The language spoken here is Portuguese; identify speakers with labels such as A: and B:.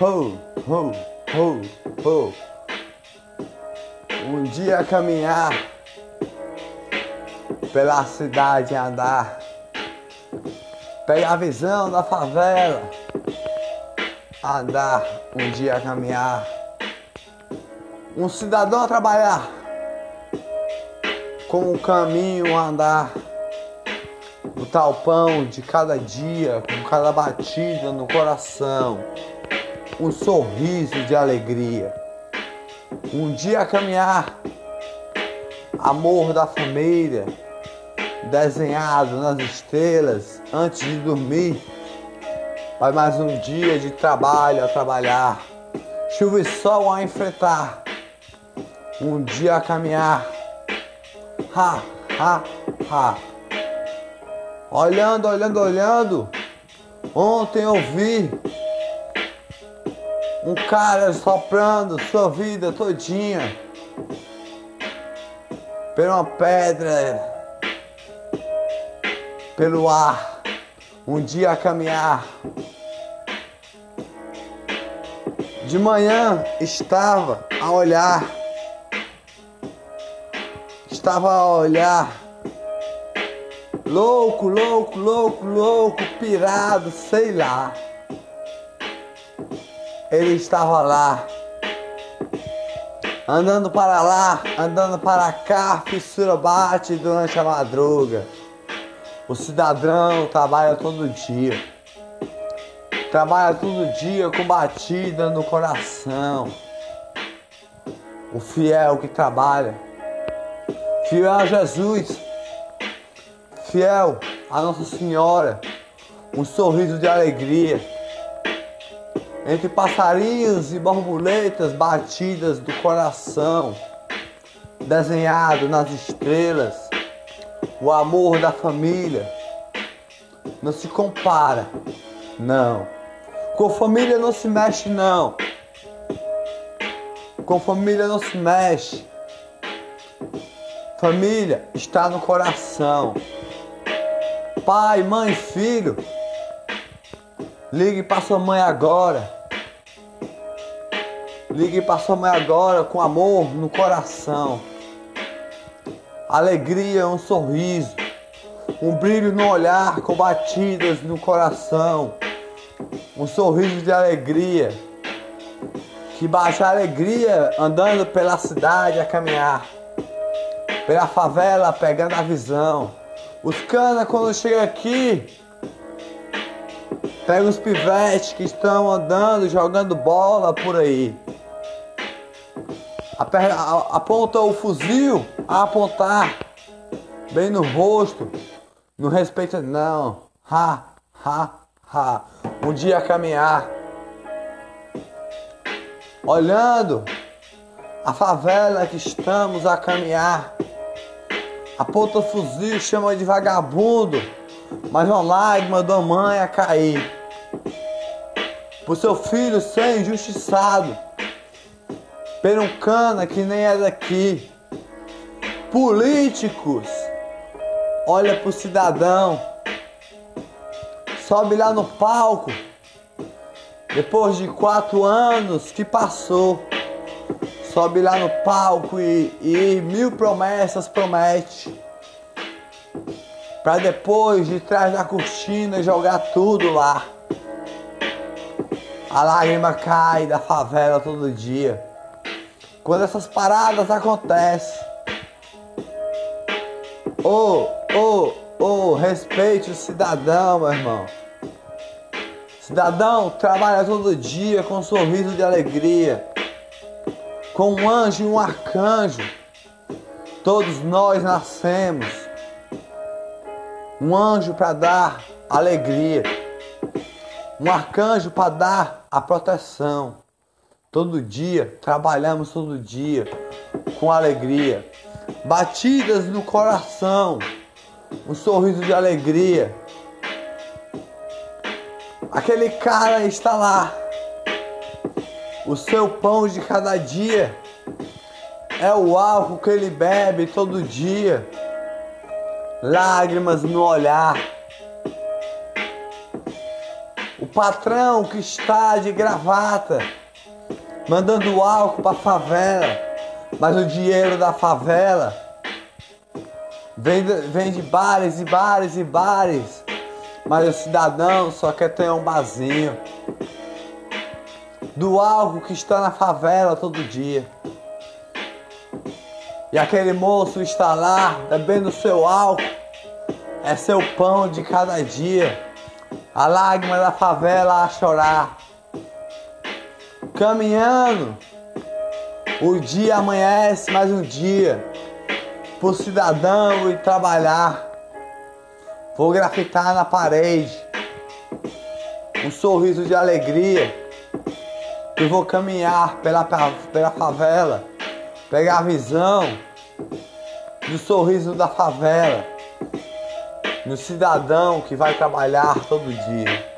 A: Ho, ho, ho, ho. Um dia caminhar pela cidade andar, pegar a visão da favela, andar, um dia caminhar. Um cidadão trabalhar, com o caminho andar, o tal pão de cada dia, com cada batida no coração, um sorriso de alegria. Um dia caminhar, amor da família, desenhado nas estrelas antes de dormir. Vai mais um dia de trabalho a trabalhar, chuva e sol a enfrentar um dia a caminhar. Ha, ha, ha. Olhando, olhando, olhando. Ontem eu vi um cara soprando sua vida todinha por uma pedra, pelo ar, um dia a caminhar. De manhã estava a olhar estava a olhar. Louco, louco, louco, louco, pirado, sei lá. Ele estava lá, andando para lá, andando para cá, fissura bate durante a madruga. O cidadão trabalha todo dia, trabalha todo dia com batida no coração. O fiel que trabalha fiel a Jesus, fiel a Nossa Senhora, um sorriso de alegria. Entre passarinhos e borboletas batidas do coração, desenhado nas estrelas, o amor da família não se compara, não. Com família não se mexe, não. Com família não se mexe. Família está no coração. Pai, mãe, filho, ligue para sua mãe agora. Ligue para sua mãe agora com amor no coração. Alegria, um sorriso, um brilho no olhar com batidas no coração. Um sorriso de alegria. Que baixa alegria andando pela cidade a caminhar pela favela pegando a visão. Os cana quando chega aqui, pega os pivetes que estão andando, jogando bola por aí. Aponta o fuzil a apontar bem no rosto. Não respeita não. Ha, ha, ha. Um dia caminhar. Olhando a favela que estamos a caminhar. Aponta o fuzil, chama de vagabundo, mas uma lágrima da mãe a cair. Por seu filho ser injustiçado, cana que nem é daqui. Políticos, olha pro cidadão, sobe lá no palco, depois de quatro anos que passou sobe lá no palco e, e mil promessas promete. Pra depois, de trás da cortina, jogar tudo lá. A lágrima cai da favela todo dia. Quando essas paradas acontecem. Ô, ô, ô, respeite o cidadão, meu irmão. Cidadão trabalha todo dia com um sorriso de alegria com um anjo e um arcanjo. Todos nós nascemos. Um anjo para dar alegria, um arcanjo para dar a proteção. Todo dia, trabalhamos todo dia com alegria. Batidas no coração, um sorriso de alegria. Aquele cara está lá o seu pão de cada dia é o álcool que ele bebe todo dia, lágrimas no olhar. O patrão que está de gravata, mandando álcool para favela, mas o dinheiro da favela vem, vem de bares e bares e bares, mas o cidadão só quer ter um barzinho. Do álcool que está na favela todo dia. E aquele moço está lá bebendo seu álcool, é seu pão de cada dia a lágrima da favela a chorar. Caminhando, o dia amanhece mais um dia, pro cidadão ir trabalhar. Vou grafitar na parede um sorriso de alegria. E vou caminhar pela, pela favela, pegar a visão do sorriso da favela no cidadão que vai trabalhar todo dia.